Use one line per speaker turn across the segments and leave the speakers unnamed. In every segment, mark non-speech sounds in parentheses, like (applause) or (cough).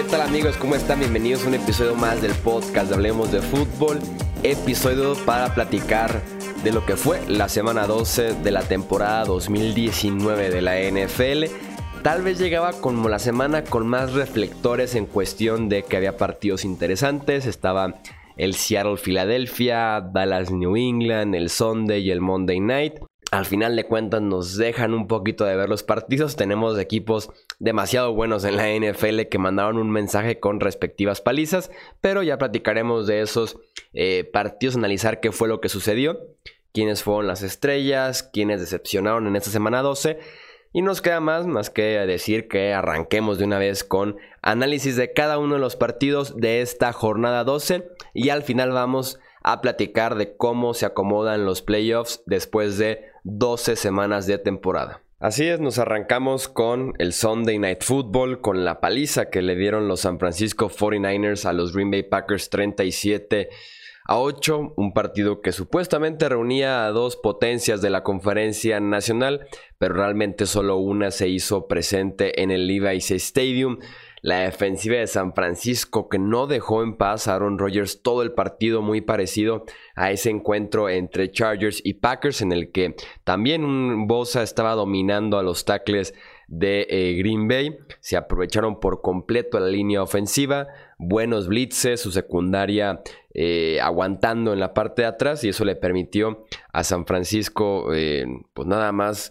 ¿Qué tal amigos? ¿Cómo están? Bienvenidos a un episodio más del podcast de Hablemos de Fútbol. Episodio para platicar de lo que fue la semana 12 de la temporada 2019 de la NFL. Tal vez llegaba como la semana con más reflectores en cuestión de que había partidos interesantes. Estaba el Seattle Philadelphia, Dallas New England, el Sunday y el Monday Night al final de cuentas nos dejan un poquito de ver los partidos. Tenemos equipos demasiado buenos en la NFL que mandaron un mensaje con respectivas palizas, pero ya platicaremos de esos eh, partidos, analizar qué fue lo que sucedió, quiénes fueron las estrellas, quiénes decepcionaron en esta semana 12. Y nos queda más, más que decir que arranquemos de una vez con análisis de cada uno de los partidos de esta jornada 12 y al final vamos a platicar de cómo se acomodan los playoffs después de 12 semanas de temporada. Así es, nos arrancamos con el Sunday Night Football, con la paliza que le dieron los San Francisco 49ers a los Green Bay Packers 37 a 8, un partido que supuestamente reunía a dos potencias de la conferencia nacional, pero realmente solo una se hizo presente en el Levi's Stadium. La defensiva de San Francisco que no dejó en paz a Aaron Rodgers todo el partido muy parecido a ese encuentro entre Chargers y Packers en el que también un Bosa estaba dominando a los tackles de eh, Green Bay. Se aprovecharon por completo la línea ofensiva, buenos blitzes, su secundaria eh, aguantando en la parte de atrás y eso le permitió a San Francisco eh, pues nada más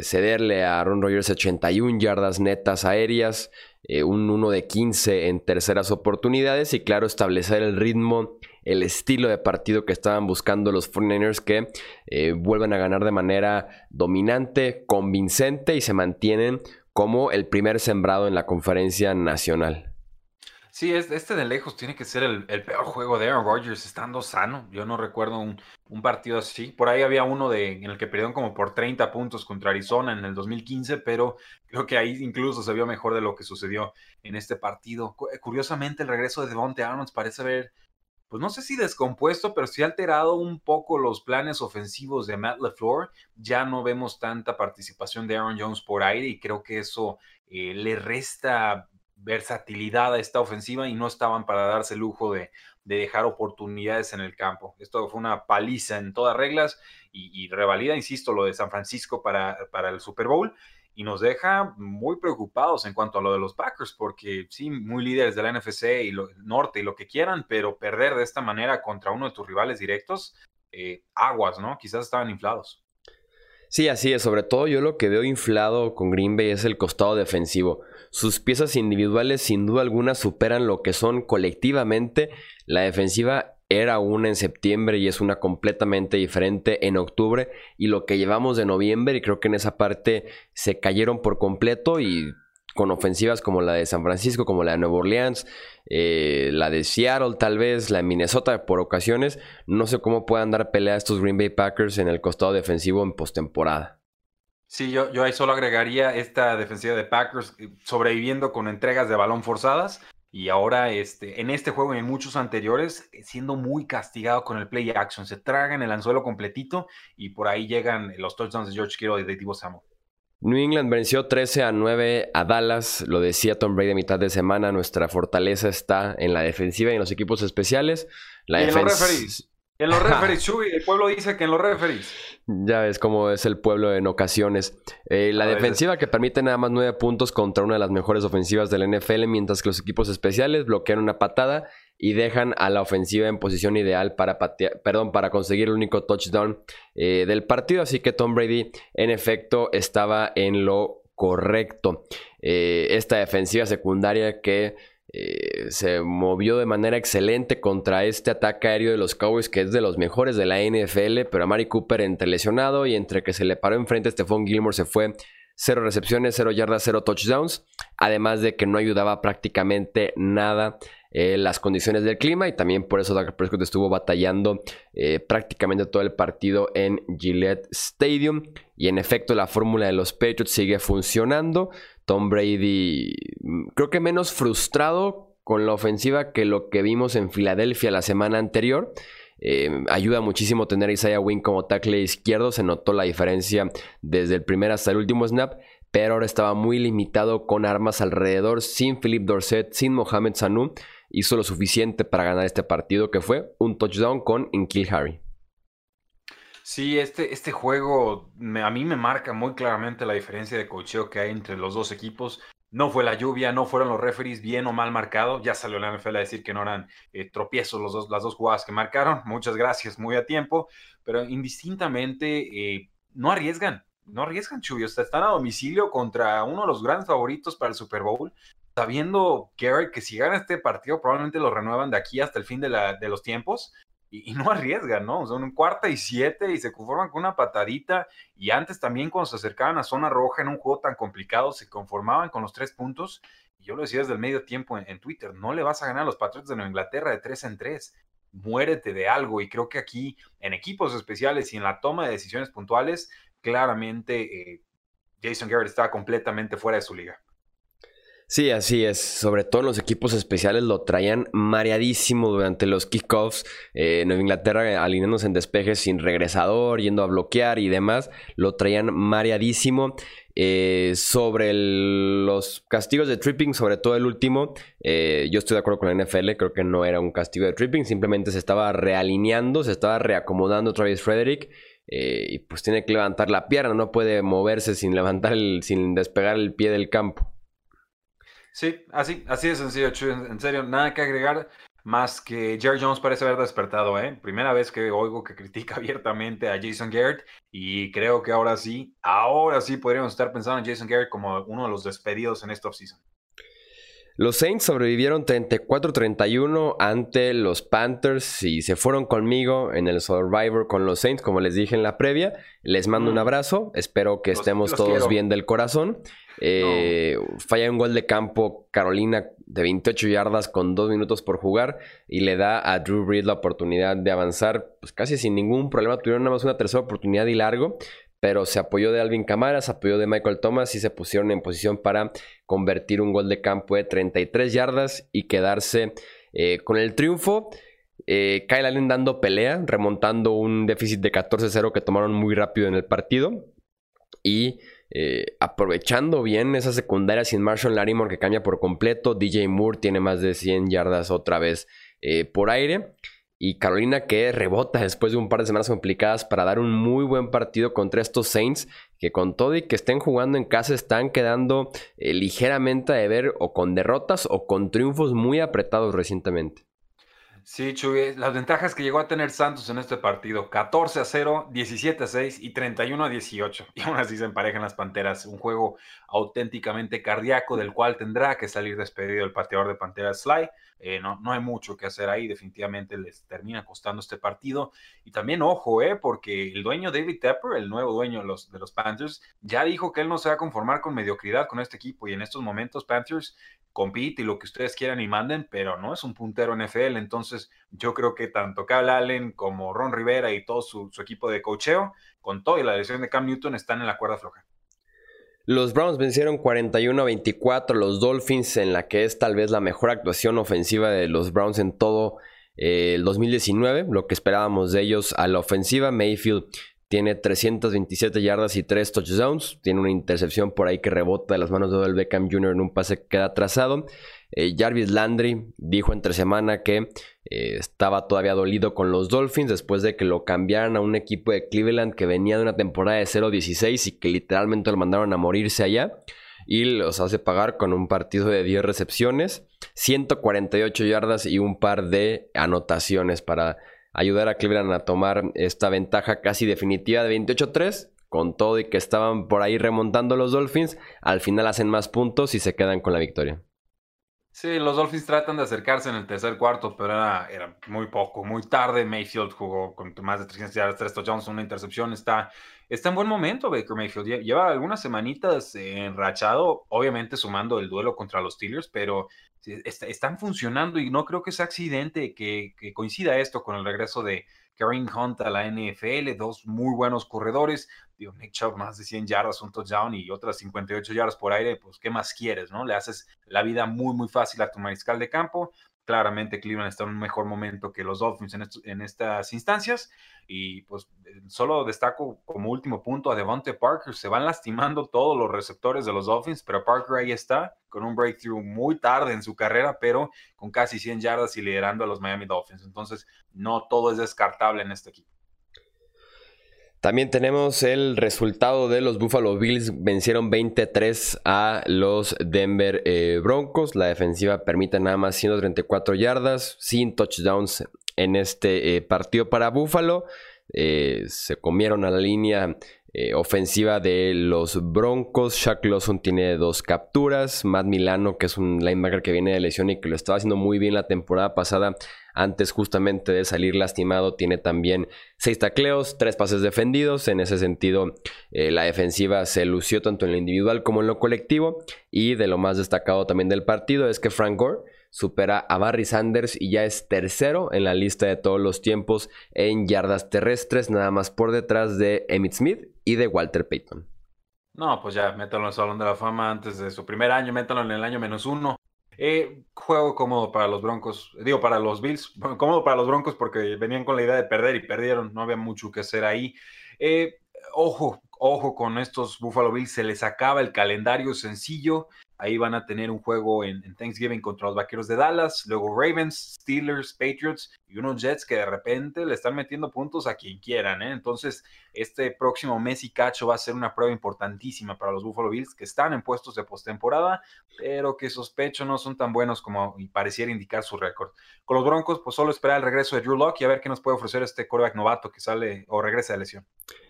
cederle a Aaron Rodgers 81 yardas netas aéreas. Eh, un 1 de 15 en terceras oportunidades y claro establecer el ritmo, el estilo de partido que estaban buscando los 49ers que eh, vuelven a ganar de manera dominante, convincente y se mantienen como el primer sembrado en la conferencia nacional.
Sí, este de lejos tiene que ser el, peor juego de Aaron Rodgers estando sano. Yo no recuerdo un, partido así. Por ahí había uno de, en el que perdieron como por 30 puntos contra Arizona en el 2015, pero creo que ahí incluso se vio mejor de lo que sucedió en este partido. Eh, curiosamente, el regreso de Devontae Adams parece haber, pues no sé si descompuesto, pero sí alterado un poco los planes ofensivos de Matt LeFleur. Ya no vemos tanta participación de Aaron Jones por aire y creo que eso eh, le resta versatilidad a esta ofensiva y no estaban para darse el lujo de, dejar oportunidades en el campo. Esto fue una paliza en todas reglas y, revalida, insisto, lo de San Francisco para, el Super Bowl y nos deja muy preocupados en cuanto a lo de los Packers, porque sí, muy líderes de la NFC y lo, norte y lo que quieran, pero perder de esta manera contra uno de tus rivales directos, eh, aguas, ¿no? Quizás estaban inflados.
Sí, así es. Sobre todo yo lo que veo inflado con Green Bay es el costado defensivo. Sus piezas individuales sin duda alguna superan lo que son colectivamente. La defensiva era una en septiembre y es una completamente diferente en octubre. Y lo que llevamos de noviembre, y creo que en esa parte se cayeron por completo y con ofensivas como la de San Francisco, como la de Nueva Orleans, eh, la de Seattle tal vez, la de Minnesota por ocasiones. No sé cómo puedan dar pelea a estos Green Bay Packers en el costado defensivo en postemporada.
Sí, yo, yo ahí solo agregaría esta defensiva de Packers eh, sobreviviendo con entregas de balón forzadas y ahora este, en este juego y en muchos anteriores eh, siendo muy castigado con el play action. Se tragan el anzuelo completito y por ahí llegan los touchdowns de George Kittle y de Divo Samuel.
New England venció 13 a 9 a Dallas, lo decía Tom Brady a mitad de semana, nuestra fortaleza está en la defensiva y en los equipos especiales. La
defensa en los (laughs) referees, Chuy, el pueblo dice que en los referees.
Ya ves cómo es el pueblo en ocasiones. Eh, la defensiva que permite nada más nueve puntos contra una de las mejores ofensivas del NFL, mientras que los equipos especiales bloquean una patada y dejan a la ofensiva en posición ideal para perdón, para conseguir el único touchdown eh, del partido. Así que Tom Brady, en efecto, estaba en lo correcto. Eh, esta defensiva secundaria que eh, se movió de manera excelente contra este ataque aéreo de los Cowboys, que es de los mejores de la NFL, pero a Mari Cooper entre lesionado y entre que se le paró enfrente a Stephon Gilmore se fue cero recepciones, cero yardas, cero touchdowns, además de que no ayudaba prácticamente nada eh, las condiciones del clima y también por eso Dak Prescott estuvo batallando eh, prácticamente todo el partido en Gillette Stadium y en efecto la fórmula de los Patriots sigue funcionando. Tom Brady mm, creo que menos frustrado con la ofensiva que lo que vimos en Filadelfia la semana anterior. Eh, ayuda muchísimo tener Isaiah Wynn como tackle izquierdo. Se notó la diferencia desde el primer hasta el último snap. pero ahora estaba muy limitado con armas alrededor, sin Philip Dorset, sin Mohamed Sanu, hizo lo suficiente para ganar este partido que fue un touchdown con Inkil Harry.
Sí, este, este juego a mí me marca muy claramente la diferencia de cocheo que hay entre los dos equipos. No fue la lluvia, no fueron los referees bien o mal marcados. Ya salió la NFL a decir que no eran eh, tropiezos los dos, las dos jugadas que marcaron. Muchas gracias, muy a tiempo. Pero indistintamente eh, no arriesgan, no arriesgan, Chuy. Están a domicilio contra uno de los grandes favoritos para el Super Bowl. Sabiendo, Garrett, que si gana este partido probablemente lo renuevan de aquí hasta el fin de, la, de los tiempos y, no (laughs) arriesgan, ¿no? Son un cuarta y siete y se conforman con una patadita. Y antes también cuando se acercaban a zona roja en un juego tan complicado, se conformaban con los tres puntos. Y yo lo decía desde el medio tiempo en, Twitter, no le vas a ganar a los Patriots de Nueva Inglaterra de tres en tres. Muérete de algo. Y creo que aquí, en equipos especiales y en la toma de decisiones puntuales, claramente eh, Jason Garrett estaba completamente fuera de su liga.
Sí, así es. Sobre todo los equipos especiales lo traían mareadísimo durante los kickoffs. Eh, Nueva Inglaterra alineándose en despejes sin regresador, yendo a bloquear y demás. Lo traían mareadísimo. Eh, sobre los castigos de tripping, sobre todo el último, eh, yo estoy de acuerdo con la NFL, creo que no era un castigo de tripping, simplemente se estaba realineando, se estaba reacomodando Travis Frederick. y pues tiene que levantar la pierna, no puede moverse sin levantar el, sin despegar el pie del campo.
Sí, así, así de sencillo, En serio, nada que agregar más que Jerry Jones parece haber despertado, ¿eh? Primera vez que oigo que critica (laughs) abiertamente a Jason Garrett y creo que ahora sí, ahora sí podríamos estar pensando en Jason Garrett como uno de los despedidos en esta offseason.
Los Saints sobrevivieron 34-31 ante los Panthers y se fueron conmigo en el Survivor con los Saints, como les dije en la previa. Les mando un mm. abrazo, espero que estemos todos bien del corazón. Eh, falla un gol de campo Carolina de 28 yardas con 2 minutos por jugar y le da a Drew Brees la oportunidad de avanzar pues casi sin ningún problema. Tuvieron nada más una tercera oportunidad y largo, pero se apoyó de Alvin Kamara, se apoyó de Michael Thomas y se pusieron en posición para convertir un gol de campo de 33 yardas y quedarse eh, con el triunfo. Eh, Kyle Allen dando pelea, remontando un déficit de 14-0 que tomaron muy rápido en el partido. Y eh, aprovechando bien esa secundaria sin Marshall Larimore que cambia por completo. DJ Moore tiene más de 100 yardas otra vez por aire. Y Carolina que rebota después de un par de semanas complicadas para dar un muy buen partido contra estos Saints que con todo y que estén jugando en casa están quedando eh, ligeramente a deber o con derrotas o con triunfos muy apretados recientemente.
Sí, Chuy, las ventajas que llegó a tener Santos en este partido, 14 a 0, 17 a 6 y 31 a 18. (laughs) Y aún así se emparejan las Panteras, un juego auténticamente cardíaco del cual tendrá que salir despedido el pateador de Panteras Sly. Eh, no, no hay mucho que hacer ahí, definitivamente les termina costando este partido. Y también ojo, eh, porque el dueño David Tepper, el nuevo dueño de los, de los Panthers, ya dijo que él no se va a conformar con mediocridad con este equipo y en estos momentos Panthers compite y lo que ustedes quieran y manden, pero no es un puntero NFL. Entonces, yo creo que tanto Cal Allen como Ron Rivera y todo su, equipo de cocheo, con todo y la lesión de Cam Newton, están en la cuerda floja.
Los Browns vencieron 41 a 24 los Dolphins en la que es tal vez la mejor actuación ofensiva de los Browns en todo eh, el 2019, lo que esperábamos de ellos a la ofensiva. Mayfield tiene 327 yardas y 3 touchdowns. Tiene una intercepción por ahí que rebota de las manos de Odell Beckham Jr. en un pase que queda trazado. Eh, Jarvis Landry dijo entre semana que eh, estaba todavía dolido con los Dolphins después de que lo cambiaran a un equipo de Cleveland que venía de una temporada de 0-16 y que literalmente lo mandaron a morirse allá. Y los hace pagar con un partido de 10 recepciones, 148 yardas y un par de anotaciones para ayudar a Cleveland a tomar esta ventaja casi definitiva de 28-3. Con todo y que estaban por ahí remontando los Dolphins, al final hacen más puntos y se quedan con la victoria.
Sí, los Dolphins tratan de acercarse en el tercer cuarto, pero era, muy poco, muy tarde. Mayfield jugó con más de 300 yardas, 3 touchdowns, una intercepción. Está, está en buen momento Baker Mayfield. Lleva algunas semanitas enrachado, obviamente sumando el duelo contra los Steelers, pero están funcionando y no creo que sea accidente que, coincida esto con el regreso de Kareem Hunt a la NFL, dos muy buenos corredores, Nick Chubb más de 100 yardas, un touchdown y otras 58 yardas por aire, pues ¿qué más quieres, no? Le haces la vida muy, muy fácil a tu mariscal de campo claramente Cleveland está en un mejor momento que los Dolphins en, estas instancias. Y pues solo destaco como último punto a Devontae Parker. Se van lastimando todos los receptores de los Dolphins, pero Parker ahí está con un breakthrough muy tarde en su carrera, pero con casi 100 yardas y liderando a los Miami Dolphins. Entonces, no todo es descartable en este equipo.
También tenemos el resultado de los Buffalo Bills. Vencieron 23 a los Denver eh, Broncos. La defensiva permite nada más 134 yardas, sin touchdowns en este eh, partido para Buffalo. Eh, se comieron a la línea ofensiva de los Broncos. Shaq Lawson tiene dos capturas. Matt Milano, que es un linebacker que viene de lesión y que lo estaba haciendo muy bien la temporada pasada, antes justamente de salir lastimado, tiene también seis tacleos, tres pases defendidos. En ese sentido, eh, la defensiva se lució tanto en lo individual como en lo colectivo. Y de lo más destacado también del partido es que Frank Gore supera a Barry Sanders y ya es tercero en la lista de todos los tiempos en yardas terrestres, nada más por detrás de Emmitt Smith y de Walter Payton.
No, pues ya, métalo en el Salón de la Fama antes de su primer año, métalo en el año menos uno. Eh, juego cómodo para los Broncos, digo para los Bills, (laughs) cómodo para los Broncos porque venían con la idea de perder y perdieron, no había mucho que hacer ahí. Eh, ojo, ojo con estos Buffalo Bills, se les acaba el calendario sencillo, Ahí van a tener un juego en, Thanksgiving contra los Vaqueros de Dallas, luego Ravens, Steelers, Patriots y unos Jets que de repente le están metiendo puntos a quien quieran. ¿eh? Entonces, este próximo mes y cacho va a ser una prueba importantísima para los Buffalo Bills que están en puestos de postemporada, pero que sospecho no son tan buenos como pareciera indicar su récord. Con los Broncos, pues solo esperar el regreso de Drew Locke y a ver qué nos puede ofrecer este quarterback novato que sale o regresa de lesión.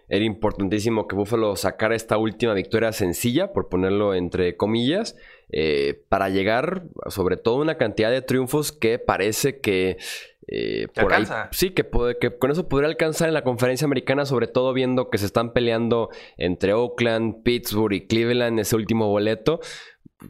Era importantísimo que Buffalo sacara esta última victoria sencilla, por ponerlo entre comillas, eh, para llegar sobre todo a una cantidad de triunfos que parece que
eh, por ahí,
sí, que, que, con eso podría alcanzar en la conferencia americana, sobre todo viendo que se están peleando entre Oakland, Pittsburgh y Cleveland ese último boleto.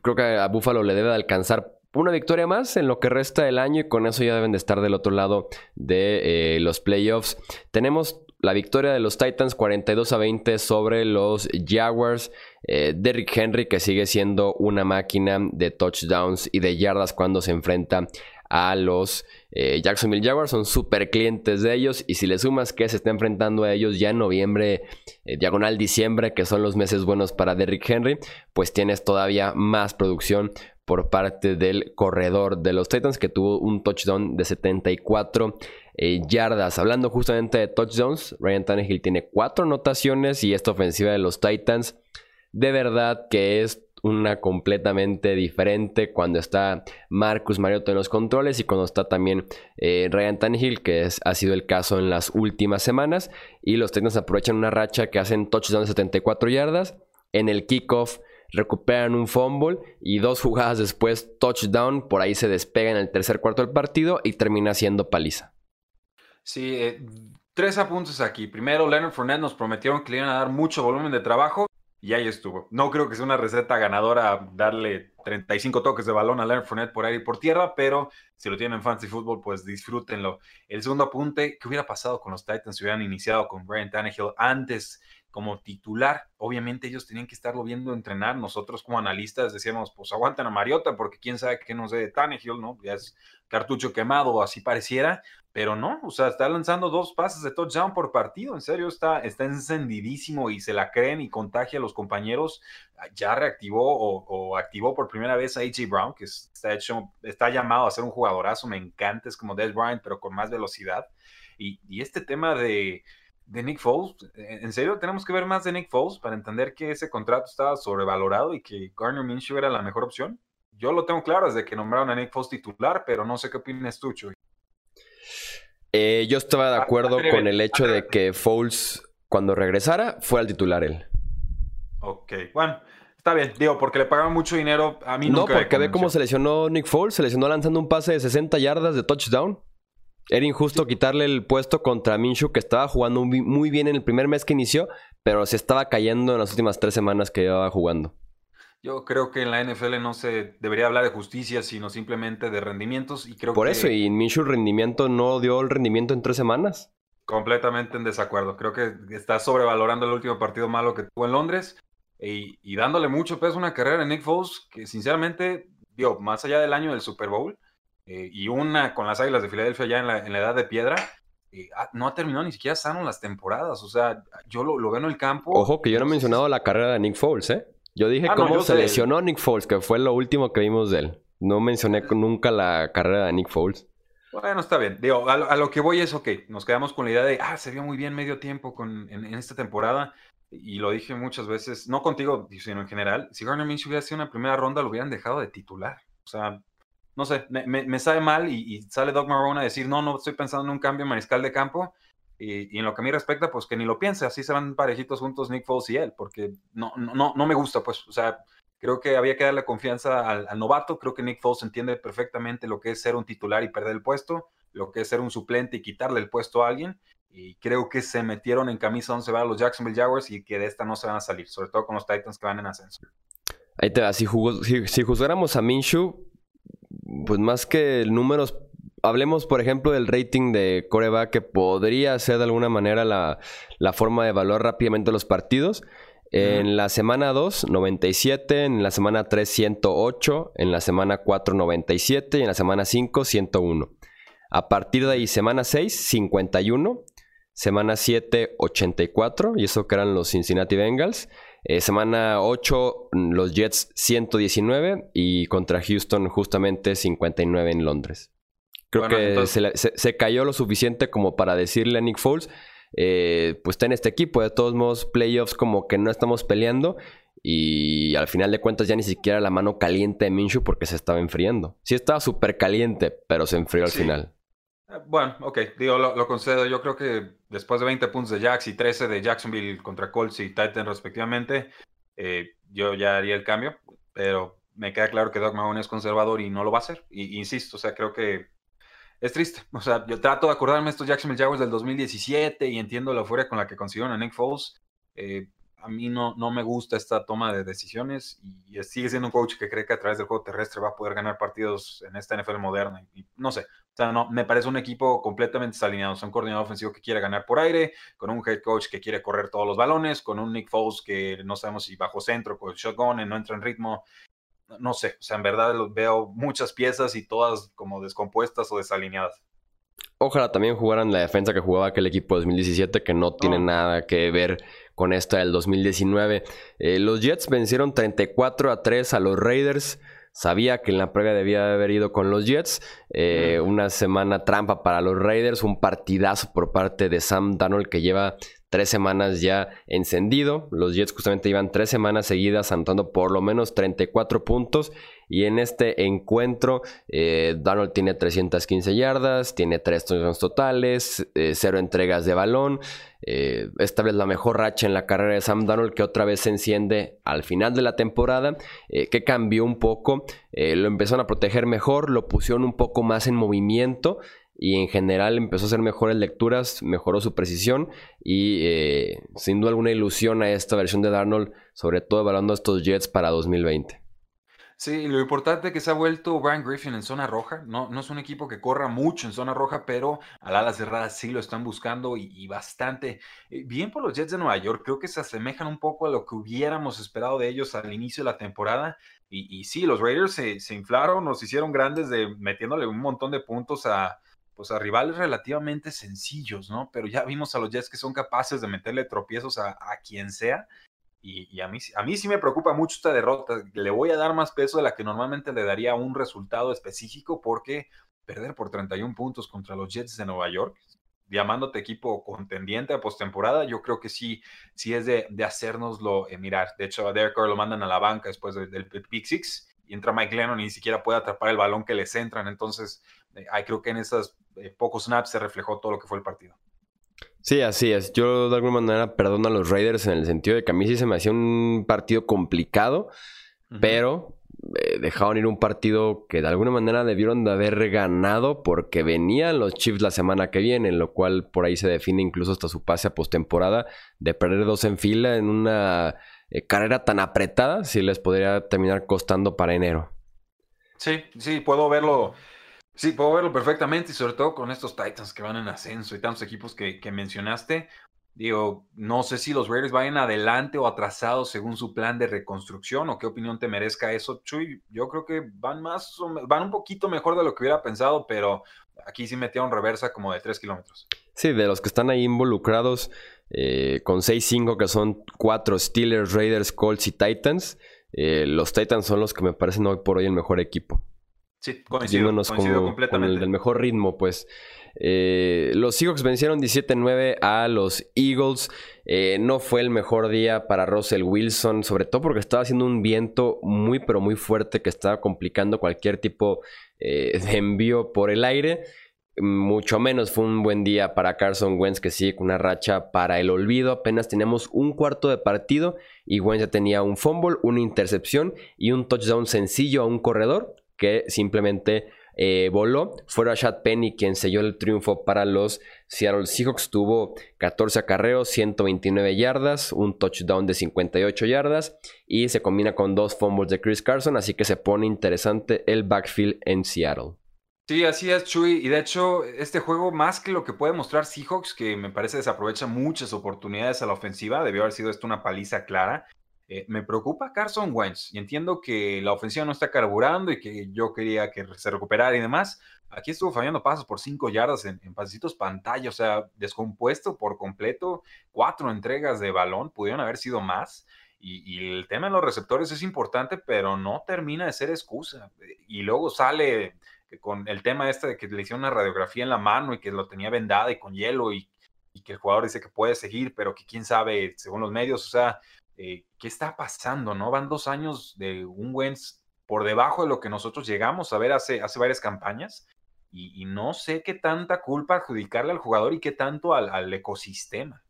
Creo que a Buffalo le debe de alcanzar una victoria más en lo que resta del año y con eso ya deben de estar del otro lado de eh, los playoffs. Tenemos la victoria de los Titans 42 a 20 sobre los Jaguars. Eh, Derrick Henry que sigue siendo una máquina de touchdowns y de yardas cuando se enfrenta a los eh, Jacksonville Jaguars. Son súper clientes de ellos. Y si le sumas que se está enfrentando a ellos ya en noviembre, eh, diagonal diciembre, que son los meses buenos para Derrick Henry, pues tienes todavía más producción por parte del corredor de los Titans que tuvo un touchdown de 74 eh, yardas. Hablando justamente de touchdowns, Ryan Tannehill tiene cuatro anotaciones y esta ofensiva de los Titans de verdad que es una completamente diferente cuando está Marcus Mariota en los controles y cuando está también eh, Ryan Tannehill, que es, ha sido el caso en las últimas semanas. Y los Titans aprovechan una racha que hacen touchdown de 74 yardas. En el kickoff recuperan un fumble y dos (laughs) jugadas después touchdown. Por ahí se despega en el tercer cuarto del partido y termina siendo paliza.
Sí, eh, tres apuntes aquí. Primero, Leonard Fournette nos prometieron que le iban a dar mucho volumen de trabajo y ahí estuvo. No creo que sea una receta ganadora darle 35 toques de balón a Leonard Fournette por aire y por tierra, pero si lo tienen en Fantasy Football, pues disfrútenlo. El segundo apunte, ¿qué hubiera pasado con los Titans si hubieran iniciado con Brian Tannehill antes como titular. Obviamente ellos tenían que estarlo viendo entrenar. Nosotros como analistas decíamos, pues aguanten a Mariota porque quién sabe qué nos dé Tannehill, ¿no? Ya es cartucho quemado o así pareciera, pero no, o sea, está lanzando dos pases de touchdown por partido, en serio, está, está encendidísimo y se la creen y contagia a los compañeros. Ya reactivó o, activó por primera vez a AJ Brown, que está hecho, está llamado a ser un jugadorazo, me encanta, es como Des Bryant, pero con más velocidad. y este tema de de Nick Foles. En serio, tenemos que ver más de Nick Foles para entender que ese contrato estaba sobrevalorado y que Garner Minshew era la mejor opción. Yo lo tengo claro desde que nombraron a Nick Foles titular, pero no sé qué opinas tú, Chuy.
Eh, yo estaba de acuerdo con el hecho de que Foles, cuando regresara, fue al titular él.
Ok, bueno, está bien. Digo, porque le pagaban mucho dinero. A mí
no. No, porque ve cómo se lesionó Nick Foles. Se lesionó lanzando un pase de 60 yardas de touchdown. Era injusto quitarle el puesto contra Minshew, que estaba jugando muy bien en el primer mes que inició, pero se estaba cayendo en las últimas tres semanas que llevaba jugando.
Yo creo que en la NFL no se debería hablar de justicia, sino simplemente de rendimientos. Y creo
Por eso, y Minshew rendimiento no dio el rendimiento en tres semanas.
Completamente en desacuerdo. Creo que está sobrevalorando el último partido malo que tuvo en Londres y, dándole mucho peso a una carrera en Nick Foles que sinceramente, digo, más allá del año del Super Bowl, eh, y una con las Águilas de Filadelfia ya en la, edad de piedra, eh, no ha terminado ni siquiera sano las temporadas. O sea, yo lo, veo en el campo.
Ojo, que yo no he mencionado la carrera de Nick Foles, ¿eh? Yo dije ah, cómo se lesionó Nick Foles, que fue lo último que vimos de él. No mencioné nunca la carrera de Nick Foles.
Bueno, está bien. Digo, a lo, que voy es, ok, nos quedamos con la idea de, ah, se vio muy bien medio tiempo con, en, esta temporada. Y lo dije muchas veces, no contigo, sino en general. Si Garner Minshew hubiera sido una primera ronda, lo hubieran dejado de titular. O sea, no sé, me, me, sabe mal y, sale Doug Marrone a decir, no, no estoy pensando en un cambio en mariscal de campo. Y, en lo que a mí respecta, pues que ni lo piense, así se van parejitos juntos Nick Foles y él, porque no, no, no me gusta, pues, o sea, Creo que había que darle confianza al, novato. Creo que Nick Foles entiende perfectamente lo que es ser un titular y perder el puesto, lo que es ser un suplente y quitarle el puesto a alguien. Y creo que se metieron en camisa 11 a los Jacksonville Jaguars y que de esta no se van a salir, sobre todo con los Titans que van en ascenso.
Ahí te va. Si, si, juzgáramos a Minshew, pues más que números hablemos, por ejemplo, del rating de Coreback, que podría ser de alguna manera la, la, forma de evaluar rápidamente los partidos. En la semana 2, 97. En la semana 3, 108. En la semana 4, 97. Y en la semana 5, 101. A partir de ahí, semana 6, 51. Semana 7, 84. Y eso que eran los Cincinnati Bengals. Eh, semana 8, los Jets 119. Y contra Houston, justamente 59 en Londres. Creo que se, se, cayó lo suficiente como para decirle a Nick Foles eh, pues está en este equipo. De todos modos, playoffs como que no estamos peleando. Y al final de cuentas ya ni siquiera la mano caliente de Minshew porque se estaba enfriando. Sí estaba súper caliente, pero se enfrió al final.
Eh, bueno, ok, digo, lo, concedo. Yo creo que después de 20 puntos de Jax y 13 de Jacksonville contra Colts y Titan respectivamente, eh, yo ya haría el cambio. Pero me queda claro que Doug Mahoney es conservador y no lo va a hacer. Y insisto, o sea, creo que es triste. O sea, yo trato de acordarme estos Jacksonville Jaguars del 2017 y entiendo la furia con la que consiguieron a Nick Foles. Eh, a mí no, no me gusta esta toma de decisiones y sigue siendo un coach que cree que a través del juego terrestre va a poder ganar partidos en esta NFL moderna. Y, no sé, o sea, no, me parece un equipo completamente desalineado. Es un coordinador ofensivo que quiere ganar por aire, con un head coach que quiere correr todos los balones, con un Nick Foles que no sabemos si bajo centro, con shotgun, no entra en ritmo no sé, o sea, en verdad veo muchas piezas y todas como descompuestas o desalineadas.
Ojalá también jugaran la defensa que jugaba aquel equipo de 2017, que no tiene nada que ver con esta del 2019. Eh, los Jets vencieron 34 a 3 a los Raiders. Sabía que en la previa debía haber ido con los Jets. Eh, una semana trampa para los Raiders, un partidazo por parte de Sam Darnold que lleva tres semanas ya encendido. Los Jets justamente iban tres semanas seguidas anotando por lo menos 34 puntos. Y en este encuentro, eh, Donald tiene 315 yardas, tiene tres touchdowns totales, eh, cero entregas de balón. Eh, esta vez la mejor racha en la carrera de Sam Donald que otra vez se enciende al final de la temporada, que cambió un poco. lo empezaron a proteger mejor, lo pusieron un poco más en movimiento y en general empezó a hacer mejores lecturas, mejoró su precisión y eh, sin duda alguna ilusión a esta versión de Darnold, sobre todo evaluando estos Jets para 2020.
Sí, lo importante es que se ha vuelto Brian Griffin en zona roja. No, no es un equipo que corra mucho en zona roja, pero al ala cerrada sí lo están buscando y, bastante. Eh, bien por los Jets de Nueva York, creo que se asemejan un poco a lo que hubiéramos esperado de ellos al inicio de la temporada. Y, sí, los Raiders se, se inflaron, nos hicieron grandes de metiéndole un montón de puntos a, pues a rivales relativamente sencillos, ¿no? Pero ya vimos a los Jets que son capaces de meterle tropiezos a, quien sea. Y, a, mí, a mí sí me preocupa mucho esta derrota. Le voy a dar más peso de la que normalmente le daría un resultado específico porque perder por 31 puntos contra los Jets de Nueva York, llamándote equipo contendiente a postemporada, yo creo que sí, sí es de, de hacérnoslo eh, mirar. De hecho, a Derek Carr lo mandan a la banca después del pick six y entra Mike Lennon y ni siquiera puede atrapar el balón que les entran. Entonces, eh, creo que en esos eh, pocos snaps se reflejó todo lo que fue el partido.
Sí, así es. Yo de alguna manera perdono a los Raiders en el sentido de que a mí sí se me hacía un partido complicado, pero eh, dejaron ir un partido que de alguna manera debieron de haber ganado porque venían los Chiefs la semana que viene, lo cual por ahí se define incluso hasta su pase a postemporada de perder dos en fila en una carrera tan apretada, si les podría terminar costando para enero.
Sí, sí, puedo verlo Sí, puedo verlo perfectamente y sobre todo con estos Titans que van en ascenso y tantos equipos que, mencionaste. Digo, no sé si los Raiders vayan adelante o atrasados según su plan de reconstrucción o qué opinión te merezca eso, Chuy. Yo creo que van más, van un poquito mejor de lo que hubiera pensado, pero aquí sí metieron reversa como de 3 kilómetros.
Sí, de los que están ahí involucrados, eh, con 6-5 que son 4 Steelers, Raiders, Colts y Titans, eh, los Titans son los que me parecen hoy por hoy el mejor equipo.
Sí, coincido, coincido completamente.
Con el del mejor ritmo, pues. Eh, los Seahawks vencieron 17-9 a los Eagles. Eh, no fue el mejor día para Russell Wilson, sobre todo porque estaba haciendo un viento muy, pero muy fuerte que estaba complicando cualquier tipo eh, de envío por el aire. Mucho menos fue un buen día para Carson Wentz, que sigue con una racha para el olvido. Apenas teníamos un cuarto de partido y Wentz ya tenía un fumble, una intercepción y un touchdown sencillo a un corredor que simplemente eh, voló. Fue Rashad Penny quien selló el triunfo para los Seattle Seahawks. Tuvo 14 acarreos, 129 yardas, un touchdown de 58 yardas y se combina con dos fumbles de Chris Carson, así que se pone interesante el backfield en Seattle.
Sí, así es, Chuy. Y de hecho, este juego, más que lo que puede mostrar Seahawks, que me parece desaprovecha muchas oportunidades a la ofensiva, debió haber sido esto una paliza clara. Eh, me preocupa Carson Wentz y entiendo que la ofensiva no está carburando y que yo quería que se recuperara y demás. Aquí estuvo fallando pasos por cinco yardas en, en pasecitos pantalla, o sea, descompuesto por completo. Cuatro entregas de balón, pudieron haber sido más. Y, y, el tema de los receptores es importante, pero no termina de ser excusa. Y luego sale con el tema este de que le hicieron una radiografía en la mano y que lo tenía vendada y con hielo y, y que el jugador dice que puede seguir, pero que quién sabe, según los medios, o sea, eh, ¿qué está pasando? ¿No? Van dos años de un Wentz por debajo de lo que nosotros llegamos a ver hace, hace varias campañas. Y, no sé qué tanta culpa adjudicarle al jugador y qué tanto al, ecosistema.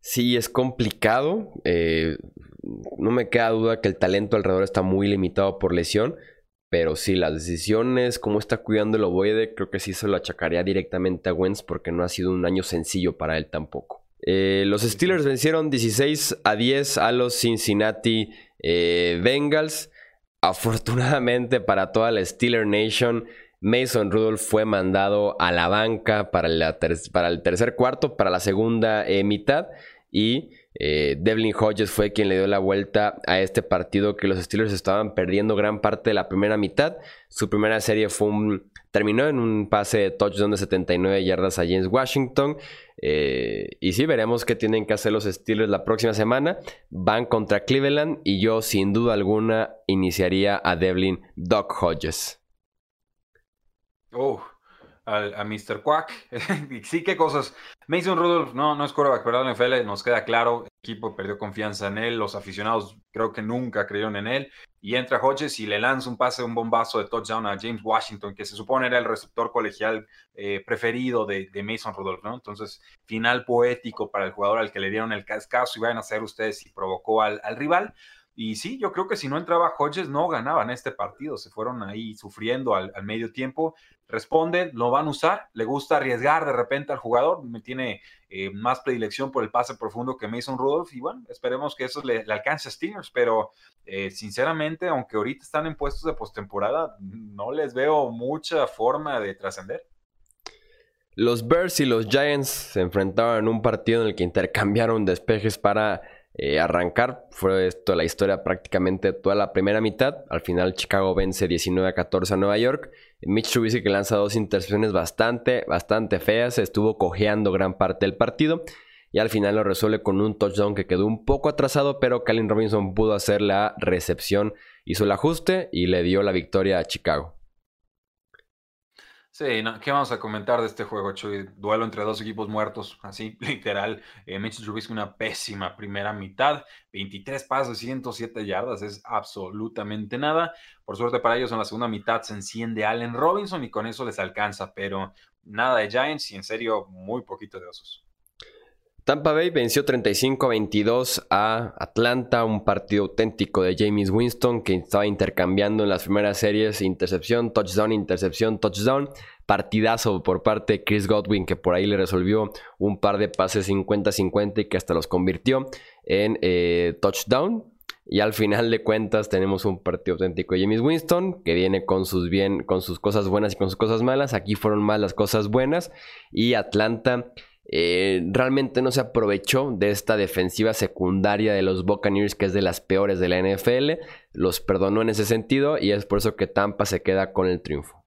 Sí, es complicado. Eh, no me queda duda que el talento alrededor está muy limitado por lesión. Pero sí, las decisiones, cómo está cuidando el ovoide, creo que sí se lo achacaría directamente a Wentz porque no ha sido un año sencillo para él tampoco. Eh, los Steelers vencieron 16 a 10 a los Cincinnati eh, Bengals. Afortunadamente para toda la Steeler Nation, Mason Rudolph fue mandado a la banca para, para el tercer cuarto, para la segunda eh, mitad. Y Devlin Hodges fue quien le dio la vuelta a este partido que los Steelers estaban perdiendo gran parte de la primera mitad. Su primera serie fue un, terminó en un pase de touchdown de 79 yardas a James Washington. Eh, y sí, veremos qué tienen que hacer los Steelers la próxima semana. Van contra Cleveland y yo sin duda alguna iniciaría a Devlin Doc Hodges.
Oh, a, Mr. Quack. (laughs) sí, qué cosas. Mason Rudolph no, no es quarterback, pero la nos queda claro. El equipo perdió confianza en él. Los aficionados creo que nunca creyeron en él. Y entra Hodges y le lanza un pase, un bombazo de touchdown a James Washington, que se supone era el receptor colegial eh, preferido de, Mason Rudolph, ¿no? Entonces, final poético para el jugador al que le dieron el caso y vayan a hacer ustedes si provocó al, al rival. Y sí, yo creo que si no entraba Hodges no ganaban este partido, se fueron ahí sufriendo al, medio tiempo. Responde, lo van a usar, le gusta arriesgar de repente al jugador, me tiene eh, más predilección por el pase profundo que Mason Rudolph y bueno, esperemos que eso le, alcance a Steelers, pero eh, sinceramente, aunque ahorita están en puestos de postemporada, no les veo mucha forma de trascender.
Los Bears y los Giants se enfrentaron en un partido en el que intercambiaron despejes para eh, arrancar. Fue esto la historia prácticamente toda la primera mitad. Al final Chicago vence 19 a 14 a Nueva York. Mitch Trubisky que lanza dos intercepciones bastante, bastante feas. Estuvo cojeando gran parte del partido. Y al final lo resuelve con un touchdown que quedó un poco atrasado, pero Calvin Robinson pudo hacer la recepción, hizo el ajuste y le dio la victoria a Chicago.
Sí, ¿qué vamos a comentar de este juego, Chuy? Duelo entre dos equipos muertos, así, (laughs) literal. Eh, Mitchell Trubisky una pésima primera mitad, 23 pasos, 107 yardas, es absolutamente nada. Por suerte para ellos en la segunda mitad se enciende Allen Robinson y con eso les alcanza, pero nada de Giants y en serio muy poquito de osos.
Tampa Bay venció 35-22 a Atlanta, un partido auténtico de James Winston que estaba intercambiando en las primeras series intercepción, touchdown, intercepción, touchdown. Partidazo por parte de Chris Godwin que por ahí le resolvió un par de pases 50-50 y que hasta los convirtió en eh, touchdown. Y al final de cuentas tenemos un partido auténtico de James Winston que viene con sus bien, con sus cosas buenas y con sus cosas malas. Aquí fueron más las cosas buenas y Atlanta eh, realmente no se aprovechó de esta defensiva secundaria de los Buccaneers, que es de las peores de la NFL. Los perdonó en ese sentido y es por eso que Tampa se queda con el triunfo.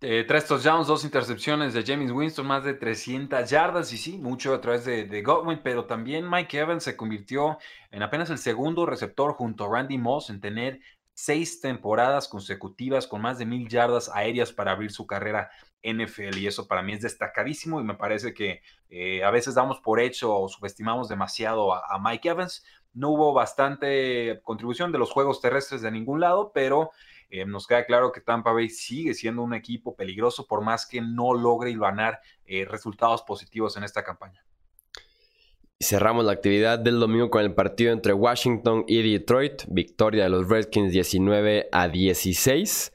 Eh, tres touchdowns, dos intercepciones de James Winston, más de 300 yardas y sí, mucho a través de, de, Godwin, pero también Mike Evans se convirtió en apenas el segundo receptor junto a Randy Moss en tener seis temporadas consecutivas con más de mil yardas aéreas para abrir su carrera NFL y eso para mí es destacadísimo y me parece que eh, a veces damos por hecho o subestimamos demasiado a, Mike Evans. No hubo bastante contribución de los juegos terrestres de ningún lado, pero eh, nos queda claro que Tampa Bay sigue siendo un equipo peligroso por más que no logre ganar eh, resultados positivos en esta campaña.
Cerramos la actividad del domingo con el partido entre Washington y Detroit. Victoria de los Redskins 19 a 16.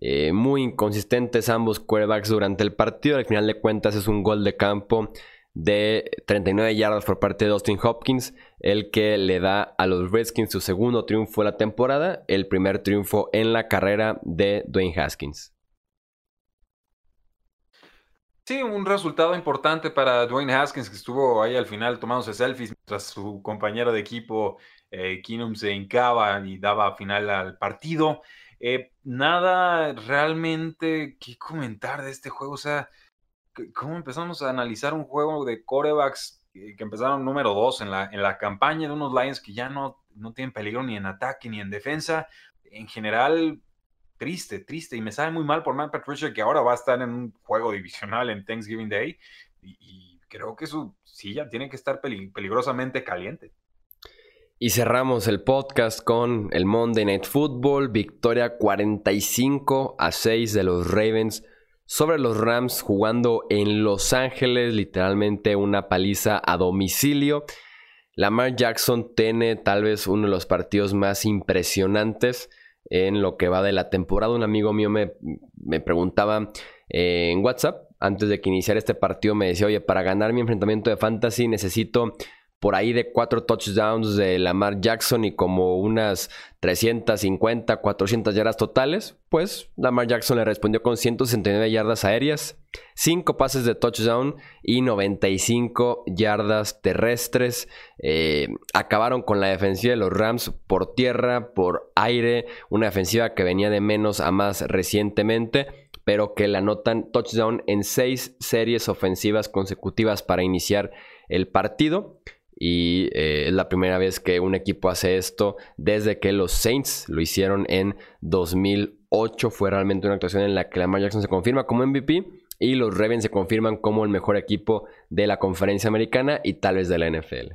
Eh, muy inconsistentes ambos quarterbacks durante el partido. Al final de cuentas es un gol de campo de 39 yardas por parte de Austin Hopkins, el que le da a los Redskins su segundo triunfo de la temporada, el primer triunfo en la carrera de Dwayne Haskins.
Sí, un resultado importante para Dwayne Haskins, que estuvo ahí al final tomándose selfies mientras su compañero de equipo, eh, se hincaba y daba final al partido. Eh, nada realmente que comentar de este juego. O sea, ¿cómo empezamos a analizar un juego de corebacks que empezaron número dos en la, en la campaña de unos Lions que ya no, no tienen peligro ni en ataque ni en defensa? En general, triste, triste. Y me sabe muy mal por Matt Patricia que ahora va a estar en un juego divisional en Thanksgiving Day. Y, creo que su silla tiene que estar peligrosamente caliente.
Y cerramos el podcast con el Monday Night Football, victoria 45 a 6 de los Ravens sobre los Rams jugando en Los Ángeles, literalmente una paliza a domicilio. Lamar Jackson tiene tal vez uno de los partidos más impresionantes en lo que va de la temporada. Un amigo mío me, preguntaba eh, en WhatsApp, antes de que iniciara este partido, me decía, oye, para ganar mi enfrentamiento de fantasy necesito por ahí de cuatro touchdowns de Lamar Jackson y como unas 350, 400 yardas totales, pues Lamar Jackson le respondió con 169 yardas aéreas, 5 pases de touchdown y 95 yardas terrestres. Eh, acabaron con la defensiva de los Rams por tierra, por aire, una defensiva que venía de menos a más recientemente pero que le anotan touchdown en 6 series ofensivas consecutivas para iniciar el partido y eh, es la primera vez que un equipo hace esto desde que los Saints lo hicieron en 2008. Fue realmente una actuación en la que Lamar Jackson se confirma como MVP y los Ravens se confirman como el mejor equipo de la conferencia americana y tal vez de la NFL.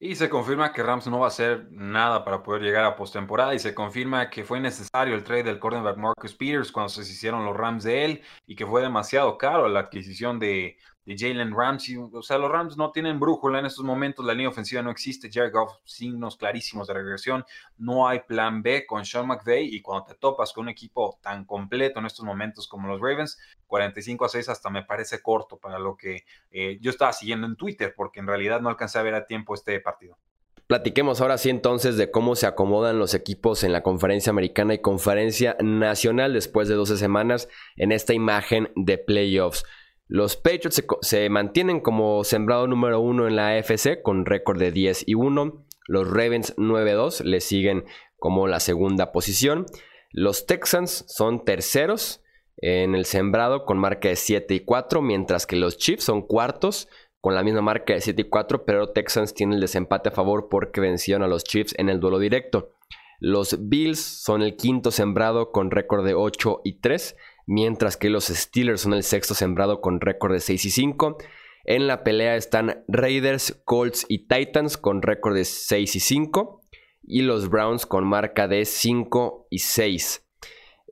Y se confirma que Rams no va a hacer nada para poder llegar a postemporada y se confirma que fue necesario el trade del cornerback Marcus Peters cuando se hicieron los Rams de él y que fue demasiado caro la adquisición de, de Jalen Ramsey. O sea, los Rams no tienen brújula en estos momentos, la línea ofensiva no existe, Jared Goff, signos clarísimos de regresión, no hay plan B con Sean McVay y cuando te topas con un equipo tan completo en estos momentos como los Ravens, 45 a 6 hasta me parece corto para lo que eh, yo estaba siguiendo en Twitter, porque en realidad no alcancé a ver a tiempo este partido.
Platiquemos ahora sí entonces de cómo se acomodan los equipos en la conferencia americana y conferencia nacional después de 12 semanas en esta imagen de playoffs. Los Patriots se, mantienen como sembrado número uno en la AFC con récord de 10 y 1. Los Ravens 9-2 le siguen como la segunda posición. Los Texans son terceros en el sembrado con marca de 7 y 4, mientras que los Chiefs son cuartos con la misma marca de 7 y 4, pero Texans tienen el desempate a favor porque vencieron a los Chiefs en el duelo directo. Los Bills son el quinto sembrado con récord de 8 y 3 mientras que los Steelers son el sexto sembrado con récord de 6 y 5. En la pelea están Raiders, Colts y Titans con récord de 6 y 5 y los Browns con marca de 5 y 6.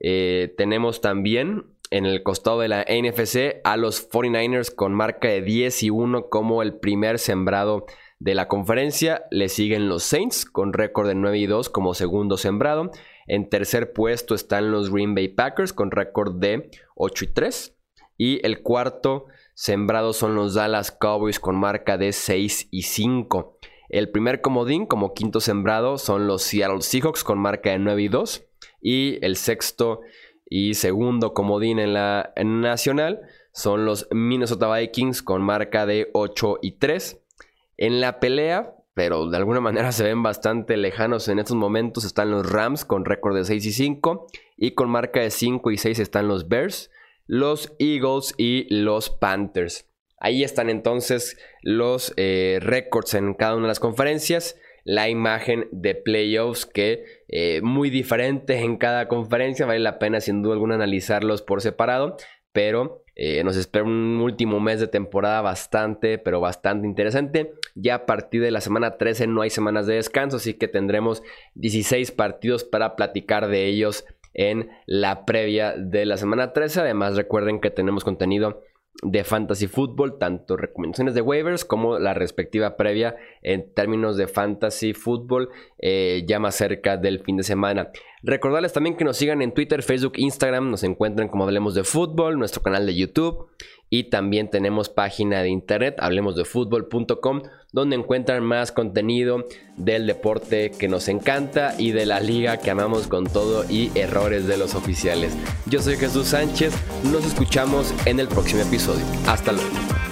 Eh, tenemos también en el costado de la NFC a los 49ers con marca de 10 y 1 como el primer sembrado de la conferencia. Le siguen los Saints con récord de 9 y 2 como segundo sembrado. En tercer puesto están los Green Bay Packers con récord de 8 y 3. Y el cuarto sembrado son los Dallas Cowboys con marca de 6 y 5. El primer comodín como quinto sembrado son los Seattle Seahawks con marca de 9 y 2. Y el sexto y segundo comodín en la nacional son los Minnesota Vikings con marca de 8 y 3. En la pelea, pero de alguna manera se ven bastante lejanos en estos momentos, están los Rams con récord de 6 y 5 y con marca de 5 y 6 están los Bears, los Eagles y los Panthers. Ahí están entonces los eh, récords en cada una de las conferencias la imagen de playoffs que eh, muy diferente en cada conferencia. Vale la pena sin duda alguna analizarlos por separado, pero eh, nos espera un último mes de temporada bastante, pero bastante interesante. Ya a partir de la semana 13 no hay semanas de descanso, así que tendremos 16 partidos para platicar de ellos en la previa de la semana 13. Además recuerden que tenemos contenido de fantasy football, tanto recomendaciones de waivers como la respectiva previa en términos de fantasy football eh, ya más cerca del fin de semana. Recordarles también que nos sigan en Twitter, Facebook, Instagram, nos encuentran como Hablemos de Fútbol, nuestro canal de YouTube y también tenemos página de internet, hablemosdefutbol.com, donde encuentran más contenido del deporte que nos encanta y de la liga que amamos con todo y errores de los oficiales. Yo soy Jesús Sánchez, nos escuchamos en el próximo episodio. Hasta luego.